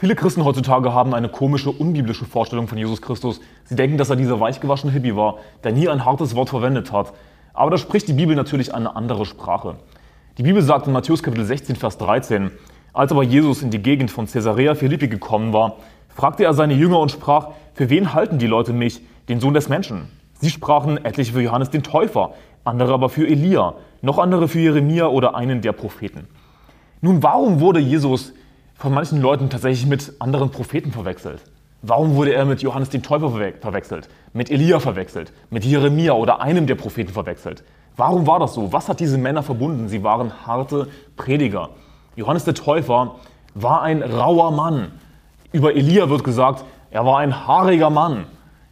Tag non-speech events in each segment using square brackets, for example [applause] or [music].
Viele Christen heutzutage haben eine komische, unbiblische Vorstellung von Jesus Christus. Sie denken, dass er dieser weichgewaschene Hippie war, der nie ein hartes Wort verwendet hat. Aber da spricht die Bibel natürlich eine andere Sprache. Die Bibel sagt in Matthäus Kapitel 16, Vers 13, als aber Jesus in die Gegend von Caesarea Philippi gekommen war, fragte er seine Jünger und sprach, für wen halten die Leute mich, den Sohn des Menschen? Sie sprachen etliche für Johannes den Täufer, andere aber für Elia, noch andere für Jeremia oder einen der Propheten. Nun, warum wurde Jesus von manchen Leuten tatsächlich mit anderen Propheten verwechselt. Warum wurde er mit Johannes den Täufer verwechselt, mit Elia verwechselt, mit Jeremia oder einem der Propheten verwechselt? Warum war das so? Was hat diese Männer verbunden? Sie waren harte Prediger. Johannes der Täufer war ein rauer Mann. Über Elia wird gesagt, er war ein haariger Mann.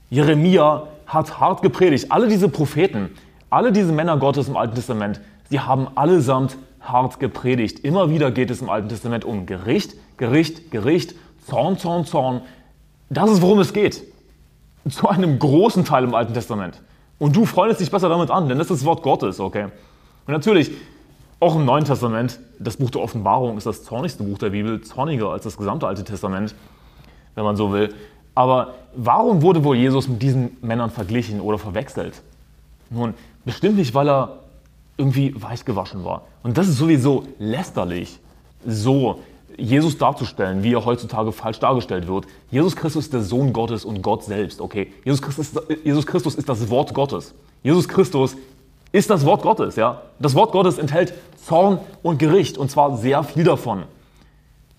Jeremia hat hart gepredigt. Alle diese Propheten, alle diese Männer Gottes im Alten Testament, sie haben allesamt hart gepredigt. Immer wieder geht es im Alten Testament um Gericht, Gericht, Gericht, Zorn, Zorn, Zorn. Das ist, worum es geht. Zu einem großen Teil im Alten Testament. Und du freundest dich besser damit an, denn das ist das Wort Gottes, okay? Und natürlich, auch im Neuen Testament, das Buch der Offenbarung ist das zornigste Buch der Bibel, zorniger als das gesamte Alte Testament, wenn man so will. Aber warum wurde wohl Jesus mit diesen Männern verglichen oder verwechselt? Nun, bestimmt nicht, weil er irgendwie weich gewaschen war. Und das ist sowieso lästerlich, so Jesus darzustellen, wie er heutzutage falsch dargestellt wird. Jesus Christus ist der Sohn Gottes und Gott selbst, okay? Jesus Christus, Jesus Christus ist das Wort Gottes. Jesus Christus ist das Wort Gottes, ja? Das Wort Gottes enthält Zorn und Gericht und zwar sehr viel davon.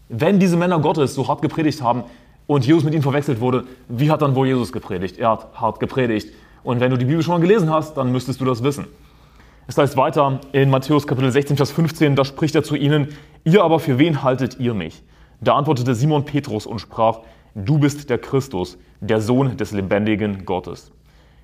Wenn diese Männer Gottes so hart gepredigt haben und Jesus mit ihnen verwechselt wurde, wie hat dann wohl Jesus gepredigt? Er hat hart gepredigt. Und wenn du die Bibel schon mal gelesen hast, dann müsstest du das wissen. Es heißt weiter in Matthäus Kapitel 16, Vers 15, da spricht er zu ihnen, ihr aber für wen haltet ihr mich? Da antwortete Simon Petrus und sprach, du bist der Christus, der Sohn des lebendigen Gottes.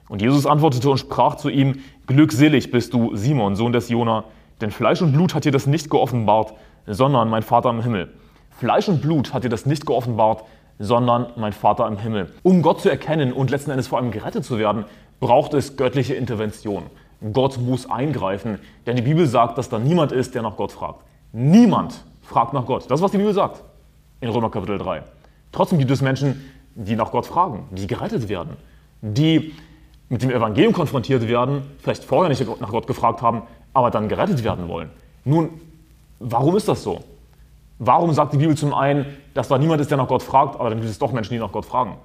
Und Jesus antwortete und sprach zu ihm, glückselig bist du, Simon, Sohn des Jona, denn Fleisch und Blut hat dir das nicht geoffenbart, sondern mein Vater im Himmel. Fleisch und Blut hat dir das nicht geoffenbart, sondern mein Vater im Himmel. Um Gott zu erkennen und letzten Endes vor allem gerettet zu werden, braucht es göttliche Intervention. Gott muss eingreifen, denn die Bibel sagt, dass da niemand ist, der nach Gott fragt. Niemand fragt nach Gott. Das ist, was die Bibel sagt in Römer Kapitel 3. Trotzdem gibt es Menschen, die nach Gott fragen, die gerettet werden, die mit dem Evangelium konfrontiert werden, vielleicht vorher nicht nach Gott gefragt haben, aber dann gerettet werden wollen. Nun, warum ist das so? Warum sagt die Bibel zum einen, dass da niemand ist, der nach Gott fragt, aber dann gibt es doch Menschen, die nach Gott fragen?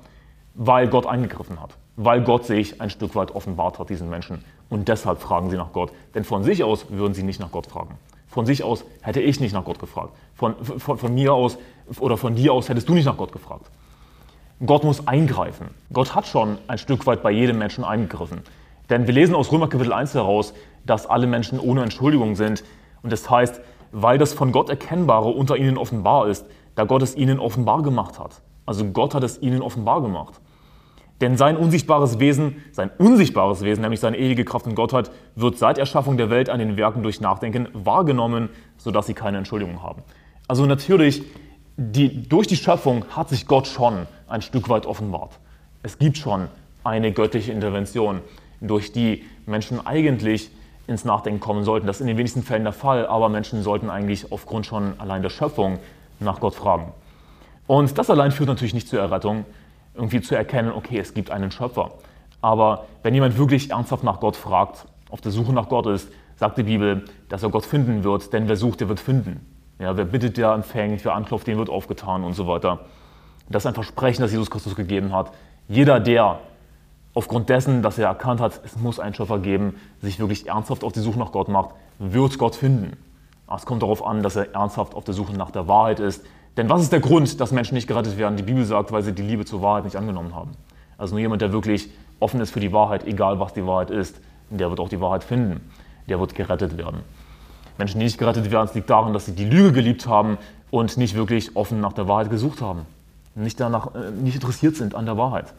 Weil Gott eingegriffen hat weil Gott sich ein Stück weit offenbart hat diesen Menschen. Und deshalb fragen sie nach Gott. Denn von sich aus würden sie nicht nach Gott fragen. Von sich aus hätte ich nicht nach Gott gefragt. Von, von, von mir aus oder von dir aus hättest du nicht nach Gott gefragt. Gott muss eingreifen. Gott hat schon ein Stück weit bei jedem Menschen eingegriffen. Denn wir lesen aus Römer Kapitel 1 heraus, dass alle Menschen ohne Entschuldigung sind. Und das heißt, weil das von Gott Erkennbare unter ihnen offenbar ist, da Gott es ihnen offenbar gemacht hat. Also Gott hat es ihnen offenbar gemacht. Denn sein unsichtbares Wesen, sein unsichtbares Wesen, nämlich seine ewige Kraft und Gottheit, wird seit Erschaffung der Welt an den Werken durch Nachdenken wahrgenommen, sodass sie keine Entschuldigung haben. Also natürlich, die, durch die Schöpfung hat sich Gott schon ein Stück weit offenbart. Es gibt schon eine göttliche Intervention, durch die Menschen eigentlich ins Nachdenken kommen sollten. Das ist in den wenigsten Fällen der Fall, aber Menschen sollten eigentlich aufgrund schon allein der Schöpfung nach Gott fragen. Und das allein führt natürlich nicht zur Errettung, irgendwie zu erkennen, okay, es gibt einen Schöpfer. Aber wenn jemand wirklich ernsthaft nach Gott fragt, auf der Suche nach Gott ist, sagt die Bibel, dass er Gott finden wird, denn wer sucht, der wird finden. Ja, wer bittet, der empfängt, wer anklopft, dem wird aufgetan und so weiter. Das ist ein Versprechen, das Jesus Christus gegeben hat. Jeder, der aufgrund dessen, dass er erkannt hat, es muss einen Schöpfer geben, sich wirklich ernsthaft auf die Suche nach Gott macht, wird Gott finden. Es kommt darauf an, dass er ernsthaft auf der Suche nach der Wahrheit ist, denn was ist der Grund, dass Menschen nicht gerettet werden? Die Bibel sagt, weil sie die Liebe zur Wahrheit nicht angenommen haben. Also nur jemand, der wirklich offen ist für die Wahrheit, egal was die Wahrheit ist, der wird auch die Wahrheit finden. Der wird gerettet werden. Menschen, die nicht gerettet werden, liegt daran, dass sie die Lüge geliebt haben und nicht wirklich offen nach der Wahrheit gesucht haben. Nicht, danach, äh, nicht interessiert sind an der Wahrheit.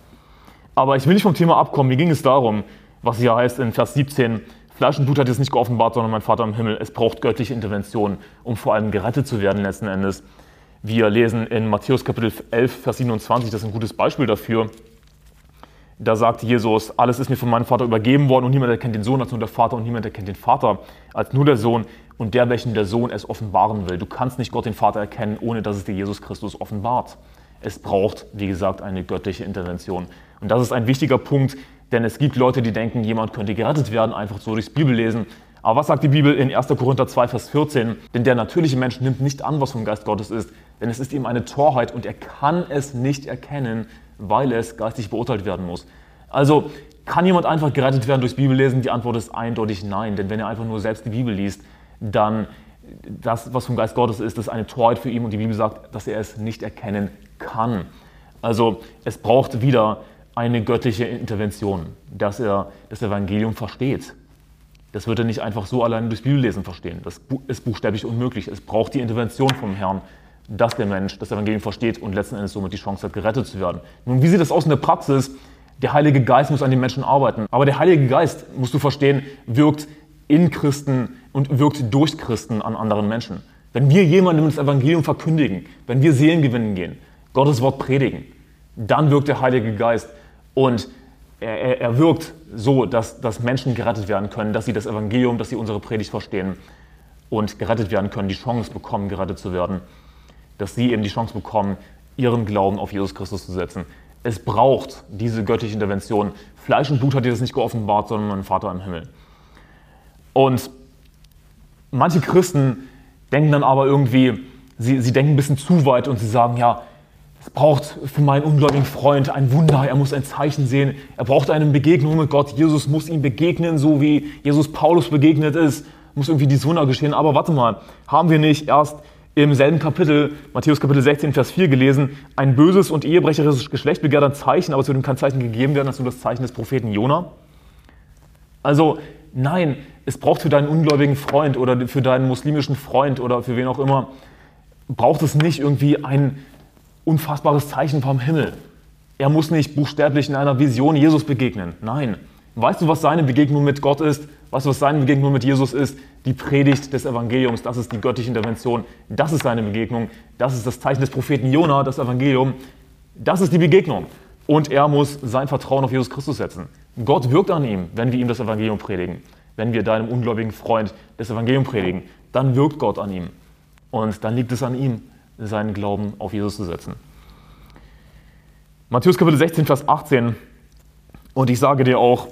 Aber ich will nicht vom Thema abkommen. Mir ging es darum, was hier heißt in Vers 17, Fleisch und Blut hat es nicht geoffenbart, sondern mein Vater im Himmel. Es braucht göttliche Intervention, um vor allem gerettet zu werden letzten Endes. Wir lesen in Matthäus Kapitel 11, Vers 27, das ist ein gutes Beispiel dafür. Da sagt Jesus, alles ist mir von meinem Vater übergeben worden und niemand erkennt den Sohn als nur der Vater und niemand erkennt den Vater als nur der Sohn und der, welchen der Sohn es offenbaren will. Du kannst nicht Gott den Vater erkennen, ohne dass es dir Jesus Christus offenbart. Es braucht, wie gesagt, eine göttliche Intervention. Und das ist ein wichtiger Punkt, denn es gibt Leute, die denken, jemand könnte gerettet werden, einfach so durchs Bibellesen. Aber was sagt die Bibel in 1. Korinther 2, Vers 14? Denn der natürliche Mensch nimmt nicht an, was vom Geist Gottes ist, denn es ist ihm eine Torheit und er kann es nicht erkennen, weil es geistig beurteilt werden muss. Also kann jemand einfach gerettet werden durchs Bibellesen? Die Antwort ist eindeutig nein, denn wenn er einfach nur selbst die Bibel liest, dann das, was vom Geist Gottes ist, ist eine Torheit für ihn und die Bibel sagt, dass er es nicht erkennen kann. Also es braucht wieder eine göttliche Intervention, dass er das Evangelium versteht. Das wird er nicht einfach so allein durchs Bibellesen verstehen. Das ist buchstäblich unmöglich. Es braucht die Intervention vom Herrn, dass der Mensch das Evangelium versteht und letzten Endes somit die Chance hat, gerettet zu werden. Nun, wie sieht das aus in der Praxis? Der Heilige Geist muss an den Menschen arbeiten. Aber der Heilige Geist, musst du verstehen, wirkt in Christen und wirkt durch Christen an anderen Menschen. Wenn wir jemandem das Evangelium verkündigen, wenn wir Seelen gewinnen gehen, Gottes Wort predigen, dann wirkt der Heilige Geist und er, er, wirkt so, dass, dass Menschen gerettet werden können, dass sie das Evangelium, dass sie unsere Predigt verstehen und gerettet werden können, die Chance bekommen, gerettet zu werden, dass sie eben die Chance bekommen, ihren Glauben auf Jesus Christus zu setzen. Es braucht diese göttliche Intervention. Fleisch und Blut hat dir das nicht geoffenbart, sondern mein Vater im Himmel. Und manche Christen denken dann aber irgendwie, sie, sie denken ein bisschen zu weit und sie sagen, ja, es braucht für meinen ungläubigen Freund ein Wunder, er muss ein Zeichen sehen, er braucht eine Begegnung mit Gott, Jesus muss ihm begegnen, so wie Jesus Paulus begegnet ist, muss irgendwie dieses Wunder geschehen. Aber warte mal, haben wir nicht erst im selben Kapitel, Matthäus Kapitel 16, Vers 4 gelesen, ein böses und ehebrecherisches Geschlecht begehrt ein Zeichen, aber wird ihm kein Zeichen gegeben werden, als nur das Zeichen des Propheten Jona? Also nein, es braucht für deinen ungläubigen Freund oder für deinen muslimischen Freund oder für wen auch immer, braucht es nicht irgendwie ein unfassbares Zeichen vom Himmel. Er muss nicht buchstäblich in einer Vision Jesus begegnen. Nein. Weißt du, was seine Begegnung mit Gott ist? Weißt du, was seine Begegnung mit Jesus ist? Die Predigt des Evangeliums. Das ist die göttliche Intervention. Das ist seine Begegnung. Das ist das Zeichen des Propheten Jona, das Evangelium. Das ist die Begegnung. Und er muss sein Vertrauen auf Jesus Christus setzen. Gott wirkt an ihm, wenn wir ihm das Evangelium predigen. Wenn wir deinem ungläubigen Freund das Evangelium predigen, dann wirkt Gott an ihm. Und dann liegt es an ihm, seinen Glauben auf Jesus zu setzen. Matthäus Kapitel 16, Vers 18. Und ich sage dir auch,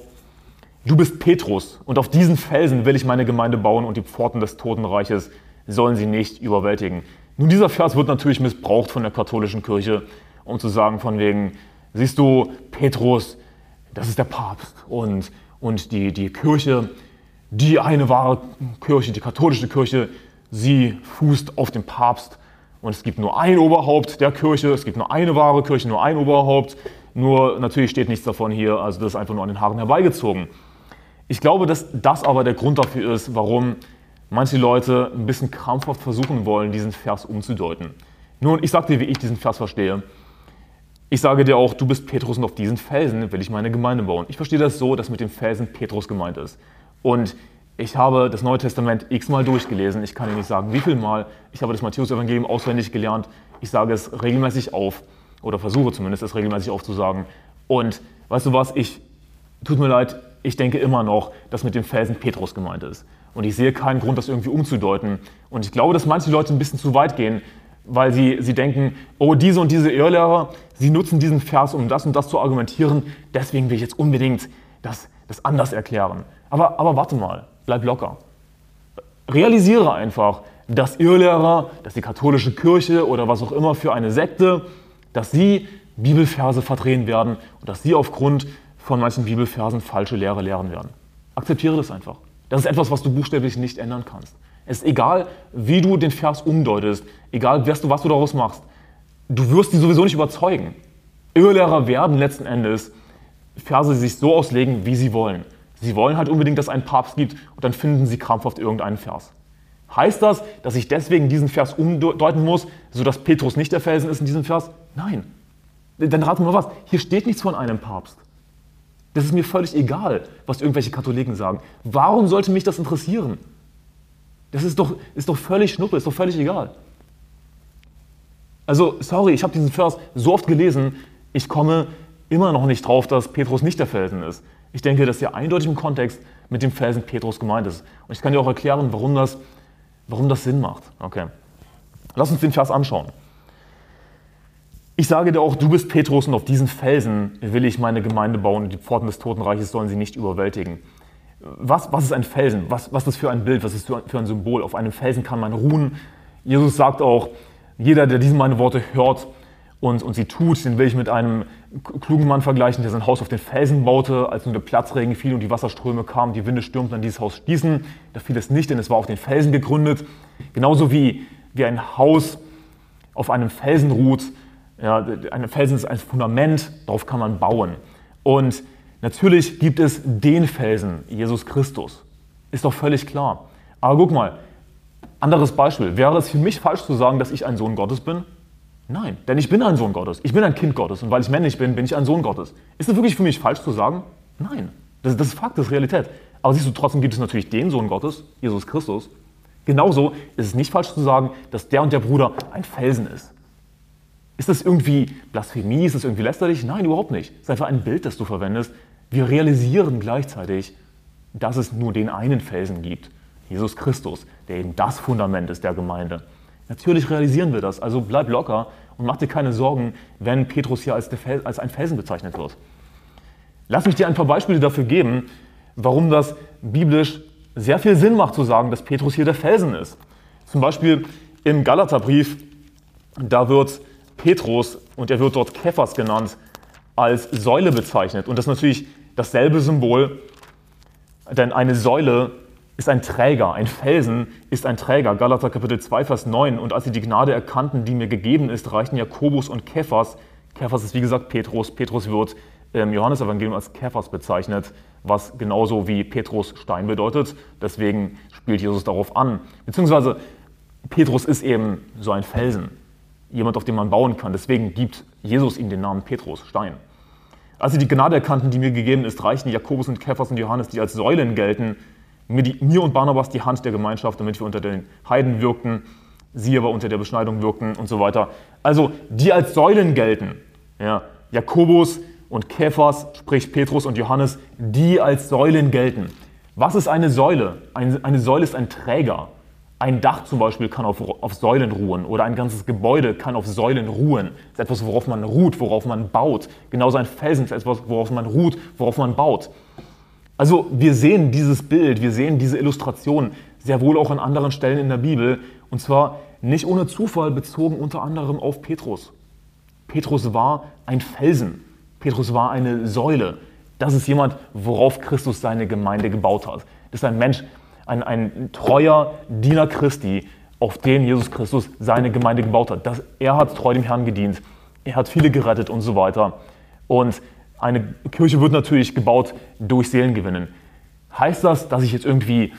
du bist Petrus und auf diesen Felsen will ich meine Gemeinde bauen und die Pforten des Totenreiches sollen sie nicht überwältigen. Nun, dieser Vers wird natürlich missbraucht von der katholischen Kirche, um zu sagen von wegen, siehst du, Petrus, das ist der Papst und, und die, die Kirche, die eine wahre Kirche, die katholische Kirche, sie fußt auf dem Papst und es gibt nur ein Oberhaupt der Kirche, es gibt nur eine wahre Kirche, nur ein Oberhaupt. Nur natürlich steht nichts davon hier, also das ist einfach nur an den Haaren herbeigezogen. Ich glaube, dass das aber der Grund dafür ist, warum manche Leute ein bisschen krampfhaft versuchen wollen, diesen Vers umzudeuten. Nun, ich sage dir, wie ich diesen Vers verstehe. Ich sage dir auch, du bist Petrus und auf diesen Felsen will ich meine Gemeinde bauen. Ich verstehe das so, dass mit dem Felsen Petrus gemeint ist. Und ich habe das Neue Testament x-mal durchgelesen. Ich kann Ihnen nicht sagen, wie viel Mal. Ich habe das Matthäus-Evangelium auswendig gelernt. Ich sage es regelmäßig auf oder versuche zumindest es regelmäßig aufzusagen. Und weißt du was? Ich, tut mir leid, ich denke immer noch, dass mit dem Felsen Petrus gemeint ist. Und ich sehe keinen Grund, das irgendwie umzudeuten. Und ich glaube, dass manche Leute ein bisschen zu weit gehen, weil sie, sie denken, oh, diese und diese Irrlehrer, sie nutzen diesen Vers, um das und das zu argumentieren. Deswegen will ich jetzt unbedingt das, das anders erklären. Aber, aber warte mal bleib locker. Realisiere einfach, dass Irrlehrer, dass die katholische Kirche oder was auch immer für eine Sekte, dass sie Bibelverse verdrehen werden und dass sie aufgrund von manchen Bibelversen falsche Lehre lehren werden. Akzeptiere das einfach. Das ist etwas, was du buchstäblich nicht ändern kannst. Es ist egal, wie du den Vers umdeutest, egal, was du, was du daraus machst. Du wirst die sowieso nicht überzeugen. Irrlehrer werden letzten Endes Verse sich so auslegen, wie sie wollen. Sie wollen halt unbedingt, dass es einen Papst gibt und dann finden sie krampfhaft irgendeinen Vers. Heißt das, dass ich deswegen diesen Vers umdeuten muss, sodass Petrus nicht der Felsen ist in diesem Vers? Nein. Dann raten wir mal was. Hier steht nichts von einem Papst. Das ist mir völlig egal, was irgendwelche Katholiken sagen. Warum sollte mich das interessieren? Das ist doch, ist doch völlig schnuppe, ist doch völlig egal. Also, sorry, ich habe diesen Vers so oft gelesen, ich komme immer noch nicht drauf, dass Petrus nicht der Felsen ist. Ich denke, dass hier eindeutig im Kontext mit dem Felsen Petrus gemeint ist. Und ich kann dir auch erklären, warum das, warum das Sinn macht. Okay. Lass uns den Vers anschauen. Ich sage dir auch, du bist Petrus und auf diesen Felsen will ich meine Gemeinde bauen und die Pforten des Totenreiches sollen sie nicht überwältigen. Was, was ist ein Felsen? Was, was ist das für ein Bild? Was ist das für ein Symbol? Auf einem Felsen kann man ruhen. Jesus sagt auch, jeder, der diese meine Worte hört und, und sie tut, den will ich mit einem klugen Mann vergleichen, der sein Haus auf den Felsen baute, als nun der Platzregen fiel und die Wasserströme kamen, die Winde stürmten an dieses Haus stießen. Da fiel es nicht, denn es war auf den Felsen gegründet. Genauso wie, wie ein Haus auf einem Felsen ruht, ja, ein Felsen ist ein Fundament, darauf kann man bauen. Und natürlich gibt es den Felsen, Jesus Christus. Ist doch völlig klar. Aber guck mal, anderes Beispiel. Wäre es für mich falsch zu sagen, dass ich ein Sohn Gottes bin? Nein, denn ich bin ein Sohn Gottes. Ich bin ein Kind Gottes. Und weil ich männlich bin, bin ich ein Sohn Gottes. Ist es wirklich für mich falsch zu sagen? Nein. Das, das ist Fakt, das ist Realität. Aber siehst du, trotzdem gibt es natürlich den Sohn Gottes, Jesus Christus. Genauso ist es nicht falsch zu sagen, dass der und der Bruder ein Felsen ist. Ist das irgendwie Blasphemie? Ist das irgendwie lästerlich? Nein, überhaupt nicht. Es ist einfach ein Bild, das du verwendest. Wir realisieren gleichzeitig, dass es nur den einen Felsen gibt, Jesus Christus, der eben das Fundament ist der Gemeinde. Natürlich realisieren wir das, also bleib locker und mach dir keine Sorgen, wenn Petrus hier als, Fel als ein Felsen bezeichnet wird. Lass mich dir ein paar Beispiele dafür geben, warum das biblisch sehr viel Sinn macht zu sagen, dass Petrus hier der Felsen ist. Zum Beispiel im Galaterbrief, da wird Petrus, und er wird dort Kephas genannt, als Säule bezeichnet. Und das ist natürlich dasselbe Symbol, denn eine Säule ist ein Träger, ein Felsen ist ein Träger. Galater Kapitel 2, Vers 9. Und als sie die Gnade erkannten, die mir gegeben ist, reichten Jakobus und Kephas. Kephas ist wie gesagt Petrus. Petrus wird im Johannesevangelium als Kephas bezeichnet, was genauso wie Petrus Stein bedeutet. Deswegen spielt Jesus darauf an. Beziehungsweise Petrus ist eben so ein Felsen jemand, auf den man bauen kann. Deswegen gibt Jesus ihm den Namen Petrus, Stein. Als sie die Gnade erkannten, die mir gegeben ist, reichten Jakobus und Kephas und Johannes, die als Säulen gelten, mir, die, mir und Barnabas die Hand der Gemeinschaft, damit wir unter den Heiden wirkten, sie aber unter der Beschneidung wirkten und so weiter. Also die als Säulen gelten. Ja, Jakobus und Kephas, sprich Petrus und Johannes, die als Säulen gelten. Was ist eine Säule? Eine, eine Säule ist ein Träger. Ein Dach zum Beispiel kann auf, auf, Säulen ruhen oder ein ganzes Gebäude kann auf Säulen ruhen. Das ist etwas, worauf man ruht, worauf man baut. Genauso ein Felsen ist etwas, worauf man ruht, worauf man baut. Also wir sehen dieses Bild, wir sehen diese Illustration sehr wohl auch an anderen Stellen in der Bibel und zwar nicht ohne Zufall bezogen unter anderem auf Petrus. Petrus war ein Felsen, Petrus war eine Säule. Das ist jemand, worauf Christus seine Gemeinde gebaut hat. Das ist ein Mensch, ein, ein treuer Diener Christi, auf den Jesus Christus seine Gemeinde gebaut hat. Das, er hat treu dem Herrn gedient, er hat viele gerettet und so weiter. Und eine Kirche wird natürlich gebaut durch Seelengewinnen. Heißt das, dass ich jetzt irgendwie,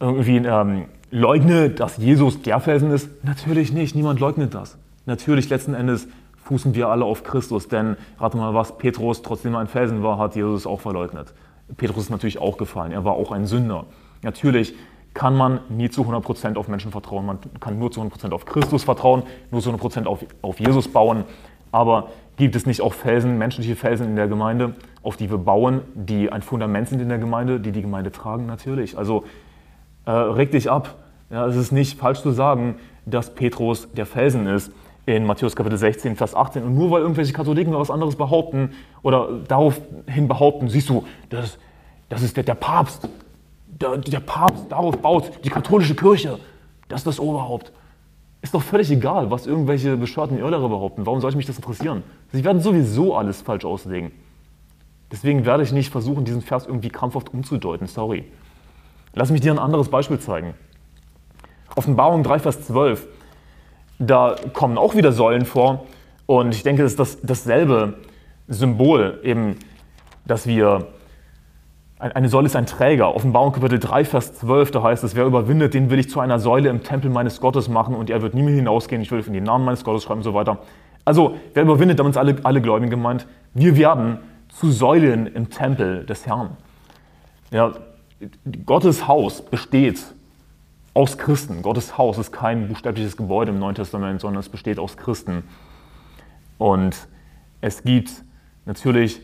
irgendwie ähm, leugne, dass Jesus der Felsen ist? Natürlich nicht, niemand leugnet das. Natürlich, letzten Endes fußen wir alle auf Christus, denn rate mal was, Petrus, trotzdem ein Felsen war, hat Jesus auch verleugnet. Petrus ist natürlich auch gefallen, er war auch ein Sünder. Natürlich kann man nie zu 100% auf Menschen vertrauen. Man kann nur zu 100% auf Christus vertrauen, nur zu 100% auf, auf Jesus bauen. Aber gibt es nicht auch Felsen, menschliche Felsen in der Gemeinde, auf die wir bauen, die ein Fundament sind in der Gemeinde, die die Gemeinde tragen? Natürlich. Also äh, reg dich ab. Ja, es ist nicht falsch zu sagen, dass Petrus der Felsen ist in Matthäus Kapitel 16, Vers 18. Und nur weil irgendwelche Katholiken was anderes behaupten oder daraufhin behaupten, siehst du, das, das ist der, der Papst, der, der Papst darauf baut, die katholische Kirche, das ist das Oberhaupt. Ist doch völlig egal, was irgendwelche bescheuerten Irrlehrer behaupten. Warum sollte mich das interessieren? Sie werden sowieso alles falsch auslegen. Deswegen werde ich nicht versuchen, diesen Vers irgendwie krampfhaft umzudeuten. Sorry. Lass mich dir ein anderes Beispiel zeigen. Offenbarung 3, Vers 12. Da kommen auch wieder Säulen vor. Und ich denke, das ist das, dasselbe Symbol, eben, dass wir eine Säule ist ein Träger. Offenbarung Kapitel 3, Vers 12, da heißt es, wer überwindet, den will ich zu einer Säule im Tempel meines Gottes machen und er wird nie mehr hinausgehen. Ich will von den Namen meines Gottes schreiben und so weiter. Also, wer überwindet, damit sind alle, alle Gläubigen gemeint. Wir werden zu Säulen im Tempel des Herrn. Ja, Gottes Haus besteht aus Christen. Gottes Haus ist kein buchstäbliches Gebäude im Neuen Testament, sondern es besteht aus Christen. Und es gibt Natürlich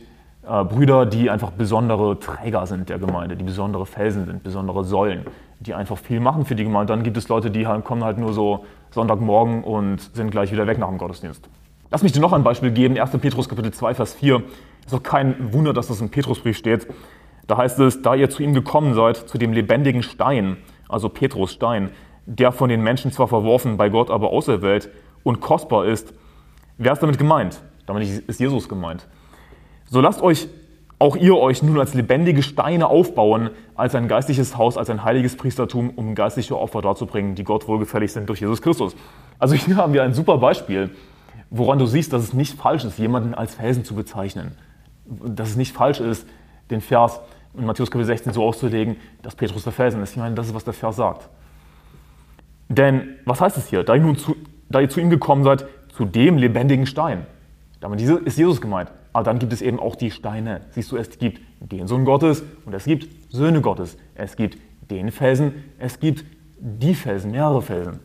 äh, Brüder, die einfach besondere Träger sind der Gemeinde, die besondere Felsen sind, besondere Säulen, die einfach viel machen für die Gemeinde. Dann gibt es Leute, die halt, kommen halt nur so Sonntagmorgen und sind gleich wieder weg nach dem Gottesdienst. Lass mich dir noch ein Beispiel geben. 1. Petrus Kapitel 2, Vers 4. Ist auch kein Wunder, dass das im Petrusbrief steht. Da heißt es, da ihr zu ihm gekommen seid, zu dem lebendigen Stein, also Petrus Stein, der von den Menschen zwar verworfen, bei Gott aber auserwählt und kostbar ist. Wer ist damit gemeint? Damit ist Jesus gemeint. So lasst euch auch ihr euch nun als lebendige Steine aufbauen, als ein geistliches Haus, als ein heiliges Priestertum, um geistliche Opfer darzubringen, die Gott wohlgefällig sind durch Jesus Christus. Also hier haben wir ein super Beispiel, woran du siehst, dass es nicht falsch ist, jemanden als Felsen zu bezeichnen. Dass es nicht falsch ist, den Vers in Matthäus Kapitel 16 so auszulegen, dass Petrus der Felsen ist. Ich meine, das ist, was der Vers sagt. Denn was heißt es hier? Da ihr, nun zu, da ihr zu ihm gekommen seid, zu dem lebendigen Stein. Damit ist Jesus gemeint. Aber dann gibt es eben auch die Steine. Siehst du, es gibt den Sohn Gottes und es gibt Söhne Gottes. Es gibt den Felsen, es gibt die Felsen, mehrere Felsen.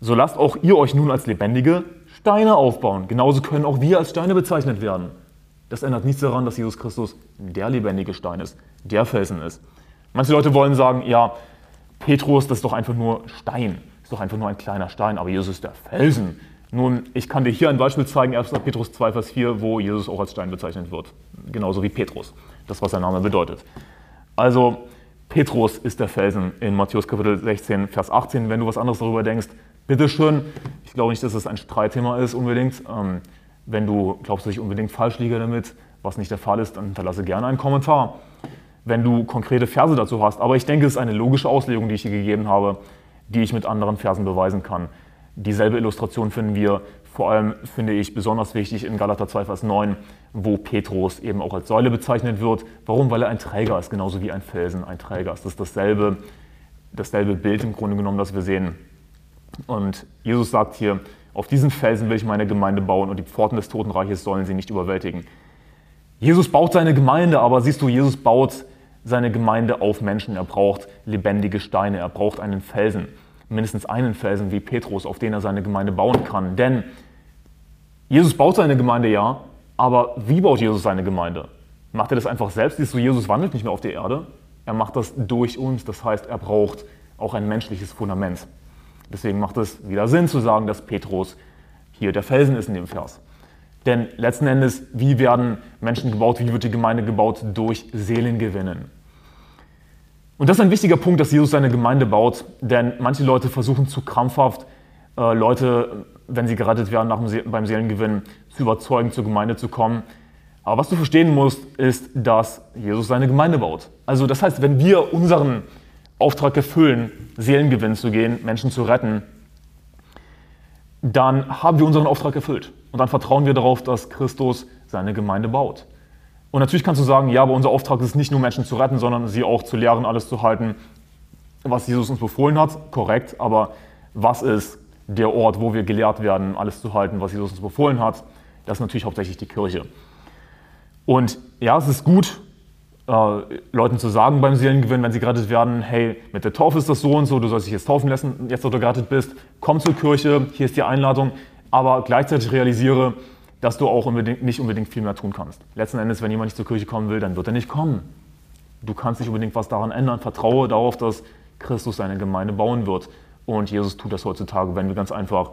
So lasst auch ihr euch nun als lebendige Steine aufbauen. Genauso können auch wir als Steine bezeichnet werden. Das ändert nichts daran, dass Jesus Christus der lebendige Stein ist, der Felsen ist. Manche Leute wollen sagen, ja, Petrus, das ist doch einfach nur Stein, ist doch einfach nur ein kleiner Stein, aber Jesus ist der Felsen. Nun, ich kann dir hier ein Beispiel zeigen, 1. Petrus 2, Vers 4, wo Jesus auch als Stein bezeichnet wird. Genauso wie Petrus, das was sein Name bedeutet. Also, Petrus ist der Felsen in Matthäus Kapitel 16, Vers 18. Wenn du was anderes darüber denkst, bitteschön. Ich glaube nicht, dass es ein Streitthema ist unbedingt. Ähm, wenn du glaubst, dass ich unbedingt falsch liege damit, was nicht der Fall ist, dann hinterlasse gerne einen Kommentar, wenn du konkrete Verse dazu hast. Aber ich denke, es ist eine logische Auslegung, die ich hier gegeben habe, die ich mit anderen Versen beweisen kann. Dieselbe Illustration finden wir vor allem, finde ich, besonders wichtig in Galater 2, Vers 9, wo Petrus eben auch als Säule bezeichnet wird. Warum? Weil er ein Träger ist, genauso wie ein Felsen ein Träger ist. Das ist dasselbe, dasselbe Bild im Grunde genommen, das wir sehen. Und Jesus sagt hier, auf diesen Felsen will ich meine Gemeinde bauen und die Pforten des Totenreiches sollen sie nicht überwältigen. Jesus baut seine Gemeinde, aber siehst du, Jesus baut seine Gemeinde auf Menschen. Er braucht lebendige Steine, er braucht einen Felsen, mindestens einen Felsen wie Petrus, auf den er seine Gemeinde bauen kann. Denn Jesus baut seine Gemeinde ja, aber wie baut Jesus seine Gemeinde? Macht er das einfach selbst? Siehst du, Jesus wandelt nicht mehr auf der Erde. Er macht das durch uns. Das heißt, er braucht auch ein menschliches Fundament. Deswegen macht es wieder Sinn zu sagen, dass Petrus hier der Felsen ist in dem Vers. Denn letzten Endes, wie werden Menschen gebaut, wie wird die Gemeinde gebaut? Durch Seelengewinnen. Und das ist ein wichtiger Punkt, dass Jesus seine Gemeinde baut, denn manche Leute versuchen zu krampfhaft, äh, Leute, wenn sie gerettet werden nach dem beim Seelengewinn, zu überzeugen, zur Gemeinde zu kommen. Aber was du verstehen musst, ist, dass Jesus seine Gemeinde baut. Also das heißt, wenn wir unseren Auftrag erfüllen, Seelengewinn zu gehen, Menschen zu retten, dann haben wir unseren Auftrag erfüllt. Und dann vertrauen wir darauf, dass Christus seine Gemeinde baut. Und natürlich kannst du sagen, ja, aber unser Auftrag ist nicht nur Menschen zu retten, sondern sie auch zu lehren, alles zu halten, was Jesus uns befohlen hat. Korrekt, aber was ist der Ort, wo wir gelehrt werden, alles zu halten, was Jesus uns befohlen hat? Das ist natürlich hauptsächlich die Kirche. Und ja, es ist gut, äh, Leuten zu sagen beim Seelengewinn, wenn sie gerettet werden, hey, mit der Taufe ist das so und so, du sollst dich jetzt taufen lassen, jetzt wo du gerettet bist, komm zur Kirche, hier ist die Einladung, aber gleichzeitig realisiere, dass du auch unbedingt, nicht unbedingt viel mehr tun kannst. Letzten Endes, wenn jemand nicht zur Kirche kommen will, dann wird er nicht kommen. Du kannst nicht unbedingt was daran ändern. Vertraue darauf, dass Christus seine Gemeinde bauen wird. Und Jesus tut das heutzutage, wenn wir ganz einfach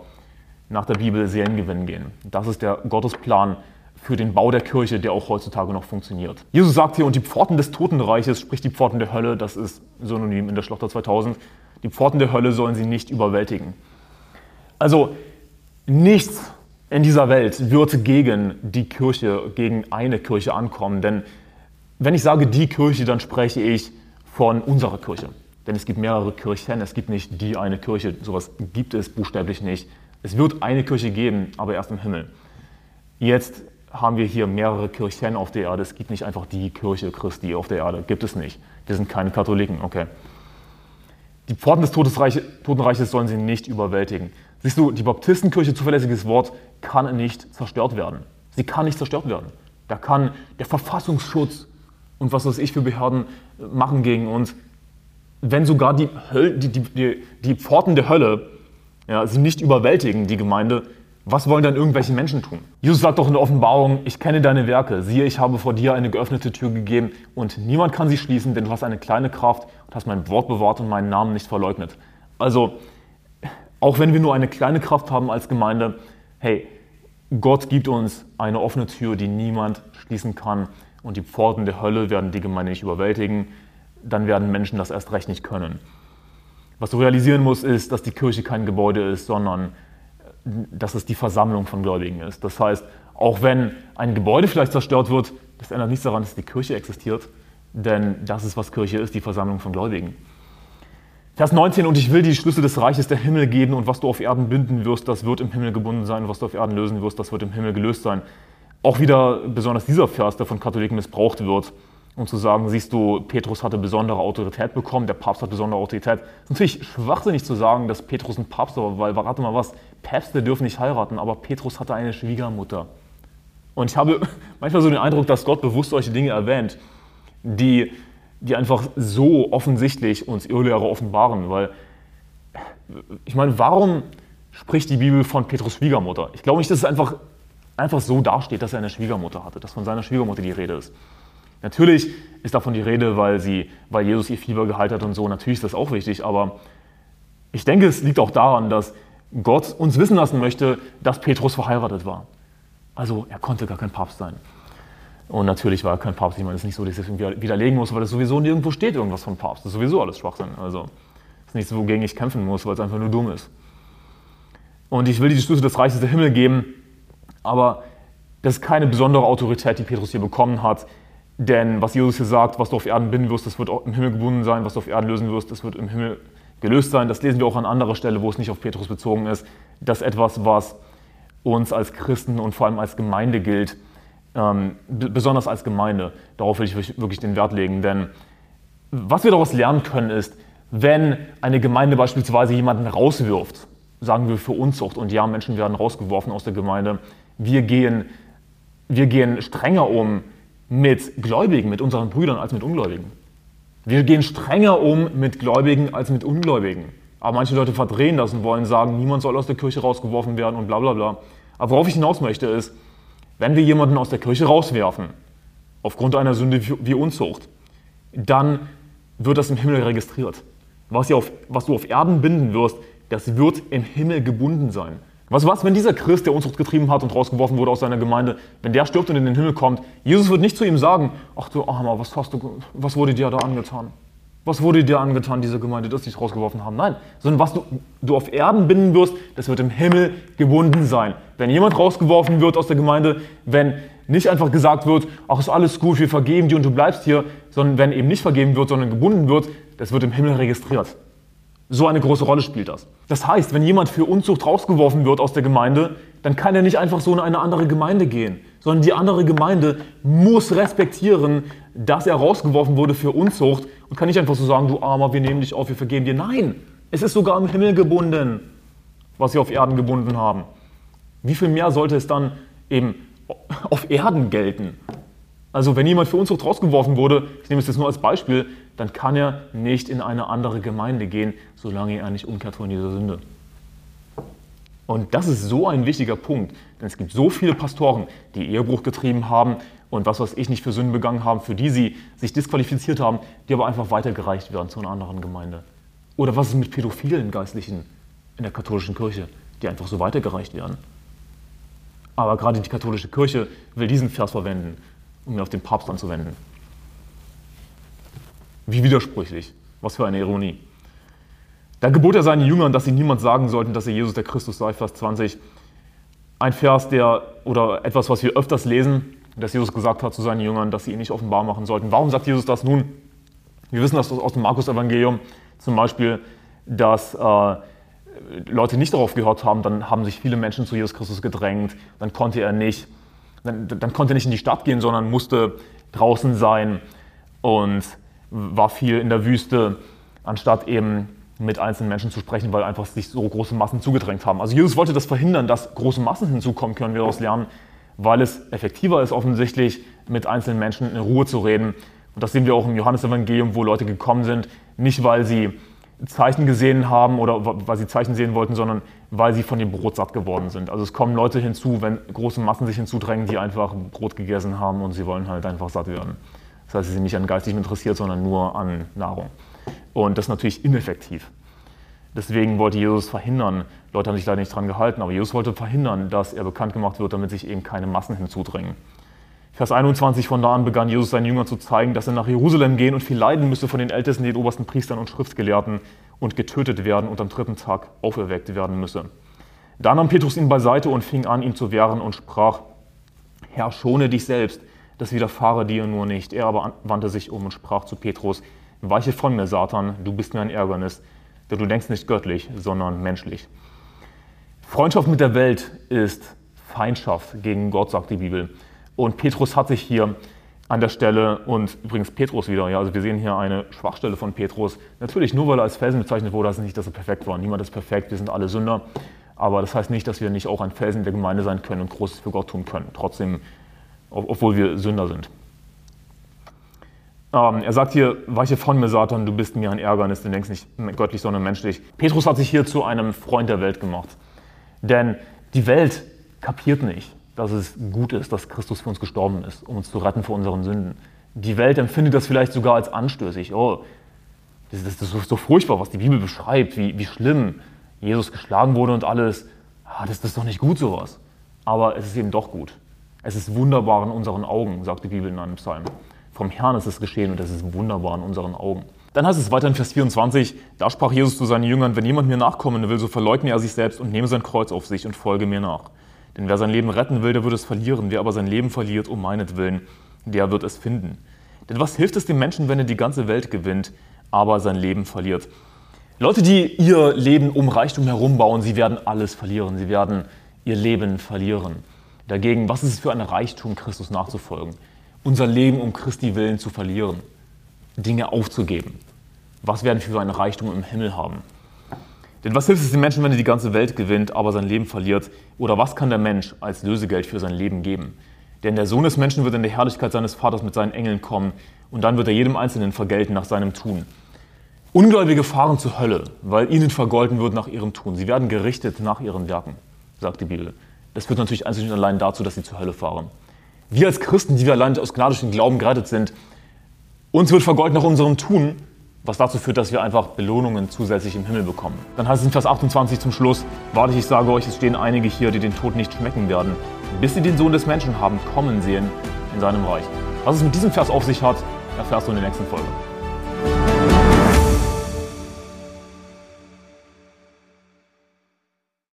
nach der Bibel Seelengewinn gehen. Das ist der Gottesplan für den Bau der Kirche, der auch heutzutage noch funktioniert. Jesus sagt hier, und die Pforten des Totenreiches, sprich die Pforten der Hölle, das ist synonym in der Schlachter 2000, die Pforten der Hölle sollen sie nicht überwältigen. Also nichts in dieser Welt wird gegen die Kirche, gegen eine Kirche ankommen. Denn wenn ich sage die Kirche, dann spreche ich von unserer Kirche. Denn es gibt mehrere Kirchen, es gibt nicht die eine Kirche. Sowas gibt es buchstäblich nicht. Es wird eine Kirche geben, aber erst im Himmel. Jetzt haben wir hier mehrere Kirchen auf der Erde. Es gibt nicht einfach die Kirche Christi auf der Erde. Gibt es nicht. Wir sind keine Katholiken, okay. Die Pforten des Totenreiches sollen sie nicht überwältigen. Siehst du, die Baptistenkirche, zuverlässiges Wort, kann nicht zerstört werden. Sie kann nicht zerstört werden. Da kann der Verfassungsschutz und was weiß ich für Behörden machen gegen uns. Wenn sogar die, Höl die, die, die, Pforten der Hölle ja, sie nicht überwältigen, die Gemeinde, Was wollen dann irgendwelche Menschen tun? Jesus sagt doch in der Offenbarung, ich kenne deine Werke, siehe, ich habe vor dir eine geöffnete Tür gegeben und niemand kann sie schließen, denn du hast eine kleine Kraft und hast mein Wort bewahrt und meinen Namen nicht verleugnet. Also, auch wenn wir nur eine kleine Kraft haben als Gemeinde, hey, Gott gibt uns eine offene Tür, die niemand schließen kann und die Pforten der Hölle werden die Gemeinde nicht überwältigen, dann werden Menschen das erst recht nicht können. Was du realisieren musst, ist, dass die Kirche kein Gebäude ist, sondern dass es die Versammlung von Gläubigen ist. Das heißt, auch wenn ein Gebäude vielleicht zerstört wird, das ändert nichts daran, dass die Kirche existiert, denn das ist, was Kirche ist, die Versammlung von Gläubigen. Vers 19, und ich will die Schlüssel des Reiches der Himmel geben, und was du auf Erden binden wirst, das wird im Himmel gebunden sein, und was du auf Erden lösen wirst, das wird im Himmel gelöst sein. Auch wieder besonders dieser Vers, der von Katholiken missbraucht wird, um zu sagen, siehst du, Petrus hatte besondere Autorität bekommen, der Papst hat besondere Autorität. Es ist natürlich schwachsinnig zu sagen, dass Petrus ein Papst war, weil, warte mal was, Päpste dürfen nicht heiraten, aber Petrus hatte eine Schwiegermutter. Und ich habe [laughs] manchmal so den Eindruck, dass Gott bewusst solche Dinge erwähnt, die, die einfach so offensichtlich uns Irrlehrer offenbaren, weil ich meine, warum spricht die Bibel von Petrus Schwiegermutter? Ich glaube nicht, dass es einfach, einfach so dasteht, dass er eine Schwiegermutter hatte, dass von seiner Schwiegermutter die Rede ist. Natürlich ist davon die Rede, weil, sie, weil Jesus ihr Fieber geheilt hat und so. Natürlich ist das auch wichtig, aber ich denke, es liegt auch daran, dass Gott uns wissen lassen möchte, dass Petrus verheiratet war. Also er konnte gar kein Papst sein. Und natürlich war kein Papst. Ich meine, es ist nicht so, dass ich das widerlegen muss, weil es sowieso nirgendwo steht irgendwas vom Papst. Das ist sowieso alles Schwachsinn. Also es ist nichts, wogegen ich kämpfen muss, weil es einfach nur dumm ist. Und ich will die Schlüssel des Reiches der Himmel geben, aber das ist keine besondere Autorität, die Petrus hier bekommen hat. Denn was Jesus hier sagt, was du auf Erden binden wirst, das wird im Himmel gebunden sein, was du auf Erden lösen wirst, das wird im Himmel gelöst sein. Das lesen wir auch an anderer Stelle, wo es nicht auf Petrus bezogen ist. Das ist etwas, was uns als Christen und vor allem als Gemeinde gilt, ähm, besonders als Gemeinde. Darauf will ich wirklich den Wert legen. Denn was wir daraus lernen können, ist, wenn eine Gemeinde beispielsweise jemanden rauswirft, sagen wir für Unzucht, und ja, Menschen werden rausgeworfen aus der Gemeinde, wir gehen, wir gehen strenger um mit Gläubigen, mit unseren Brüdern als mit Ungläubigen. Wir gehen strenger um mit Gläubigen als mit Ungläubigen. Aber manche Leute verdrehen das und wollen sagen, niemand soll aus der Kirche rausgeworfen werden und bla bla bla. Aber worauf ich hinaus möchte ist, wenn wir jemanden aus der Kirche rauswerfen, aufgrund einer Sünde wie Unzucht, dann wird das im Himmel registriert. Was, auf, was du auf Erden binden wirst, das wird im Himmel gebunden sein. Was was, wenn dieser Christ, der Unzucht getrieben hat und rausgeworfen wurde aus seiner Gemeinde, wenn der stirbt und in den Himmel kommt, Jesus wird nicht zu ihm sagen, ach du Armer, was hast du, was wurde dir da angetan? Was wurde dir angetan, diese Gemeinde, dass sie dich rausgeworfen haben? Nein, sondern was du, du auf Erden binden wirst, das wird im Himmel gebunden sein. Wenn jemand rausgeworfen wird aus der Gemeinde, wenn nicht einfach gesagt wird, ach ist alles gut, wir vergeben dir und du bleibst hier, sondern wenn eben nicht vergeben wird, sondern gebunden wird, das wird im Himmel registriert. So eine große Rolle spielt das. Das heißt, wenn jemand für Unzucht rausgeworfen wird aus der Gemeinde, dann kann er nicht einfach so in eine andere Gemeinde gehen, sondern die andere Gemeinde muss respektieren, dass er rausgeworfen wurde für Unzucht und kann nicht einfach so sagen, du Armer, wir nehmen dich auf, wir vergeben dir. Nein, es ist sogar im Himmel gebunden, was sie auf Erden gebunden haben. Wie viel mehr sollte es dann eben auf Erden gelten? Also wenn jemand für Unzucht rausgeworfen wurde, ich nehme es jetzt nur als Beispiel, dann kann er nicht in eine andere Gemeinde gehen, solange er nicht umkehrt von dieser Sünde. Und das ist so ein wichtiger Punkt, denn es gibt so viele Pastoren, die Ehebruch getrieben haben und was weiß ich nicht für Sünden begangen haben, für die sie sich disqualifiziert haben, die aber einfach weitergereicht werden zu einer anderen Gemeinde. Oder was ist mit pädophilen Geistlichen in der katholischen Kirche, die einfach so weitergereicht werden? Aber gerade die katholische Kirche will diesen Vers verwenden um ihn auf den Papst anzuwenden. Wie widersprüchlich. Was für eine Ironie. Da gebot er seinen Jüngern, dass sie niemand sagen sollten, dass er Jesus der Christus sei, Vers 20. Ein Vers, der, oder etwas, was wir öfters lesen, dass Jesus gesagt hat zu seinen Jüngern, dass sie ihn nicht offenbar machen sollten. Warum sagt Jesus das nun? Wir wissen das aus dem Markus-Evangelium zum Beispiel, dass äh, Leute nicht darauf gehört haben, dann haben sich viele Menschen zu Jesus Christus gedrängt, dann konnte er nicht dann, dann konnte er nicht in die Stadt gehen, sondern musste draußen sein und war viel in der Wüste, anstatt eben mit einzelnen Menschen zu sprechen, weil einfach sich so große Massen zugedrängt haben. Also Jesus wollte das verhindern, dass große Massen hinzukommen, können wir daraus lernen, weil es effektiver ist, offensichtlich mit einzelnen Menschen in Ruhe zu reden. Und das sehen wir auch im Johannesevangelium, wo Leute gekommen sind, nicht weil sie Zeichen gesehen haben oder weil sie Zeichen sehen wollten, sondern weil sie von dem Brot satt geworden sind. Also es kommen Leute hinzu, wenn große Massen sich hinzudrängen, die einfach Brot gegessen haben und sie wollen halt einfach satt werden. Das heißt, sie sind nicht an geistigem interessiert, sondern nur an Nahrung. Und das ist natürlich ineffektiv. Deswegen wollte Jesus verhindern, Leute haben sich leider nicht dran gehalten, aber Jesus wollte verhindern, dass er bekannt gemacht wird, damit sich eben keine Massen hinzudrängen. Vers 21, von da an begann Jesus seinen Jüngern zu zeigen, dass er nach Jerusalem gehen und viel leiden müsse von den Ältesten, den obersten Priestern und Schriftgelehrten und getötet werden und am dritten Tag auferweckt werden müsse. Da nahm Petrus ihn beiseite und fing an, ihn zu wehren und sprach, Herr, schone dich selbst, das widerfahre dir nur nicht. Er aber wandte sich um und sprach zu Petrus, Weiche von mir, Satan, du bist mir ein Ärgernis, du denkst nicht göttlich, sondern menschlich. Freundschaft mit der Welt ist Feindschaft gegen Gott, sagt die Bibel. Und Petrus hat sich hier an der Stelle, und übrigens Petrus wieder, ja, also wir sehen hier eine Schwachstelle von Petrus. Natürlich, nur weil er als Felsen bezeichnet wurde, heißt nicht, dass er perfekt war. Niemand ist perfekt, wir sind alle Sünder. Aber das heißt nicht, dass wir nicht auch ein Felsen der Gemeinde sein können und Großes für Gott tun können, trotzdem, obwohl wir Sünder sind. Ähm, er sagt hier, weiche von mir, Satan, du bist mir ein Ärgernis, du denkst nicht göttlich, sondern menschlich. Petrus hat sich hier zu einem Freund der Welt gemacht. Denn die Welt kapiert nicht, dass es gut ist, dass Christus für uns gestorben ist, um uns zu retten vor unseren Sünden. Die Welt empfindet das vielleicht sogar als anstößig. Oh, das ist, das ist so furchtbar, was die Bibel beschreibt, wie, wie schlimm Jesus geschlagen wurde und alles. Ah, das, das ist doch nicht gut sowas. Aber es ist eben doch gut. Es ist wunderbar in unseren Augen, sagt die Bibel in einem Psalm. Vom Herrn ist es geschehen und es ist wunderbar in unseren Augen. Dann heißt es weiter in Vers 24, da sprach Jesus zu seinen Jüngern, wenn jemand mir nachkommen will, so verleugne er sich selbst und nehme sein Kreuz auf sich und folge mir nach. Denn wer sein Leben retten will, der wird es verlieren. Wer aber sein Leben verliert um meinetwillen, der wird es finden. Denn was hilft es dem Menschen, wenn er die ganze Welt gewinnt, aber sein Leben verliert? Leute, die ihr Leben um Reichtum herum bauen, sie werden alles verlieren. Sie werden ihr Leben verlieren. Dagegen, was ist es für ein Reichtum, Christus nachzufolgen? Unser Leben um Christi willen zu verlieren, Dinge aufzugeben. Was werden wir für einen Reichtum im Himmel haben? Denn was hilft es dem Menschen, wenn er die ganze Welt gewinnt, aber sein Leben verliert? Oder was kann der Mensch als Lösegeld für sein Leben geben? Denn der Sohn des Menschen wird in der Herrlichkeit seines Vaters mit seinen Engeln kommen und dann wird er jedem Einzelnen vergelten nach seinem Tun. Ungläubige fahren zur Hölle, weil ihnen vergolten wird nach ihrem Tun. Sie werden gerichtet nach ihren Werken, sagt die Bibel. Das führt natürlich einzig und allein dazu, dass sie zur Hölle fahren. Wir als Christen, die wir allein aus gnadischen Glauben gerettet sind, uns wird vergolten nach unserem Tun, was dazu führt, dass wir einfach Belohnungen zusätzlich im Himmel bekommen. Dann heißt es in Vers 28 zum Schluss, wahrlich, ich sage euch, es stehen einige hier, die den Tod nicht schmecken werden, bis sie den Sohn des Menschen haben kommen sehen in seinem Reich. Was es mit diesem Vers auf sich hat, erfährst du in der nächsten Folge.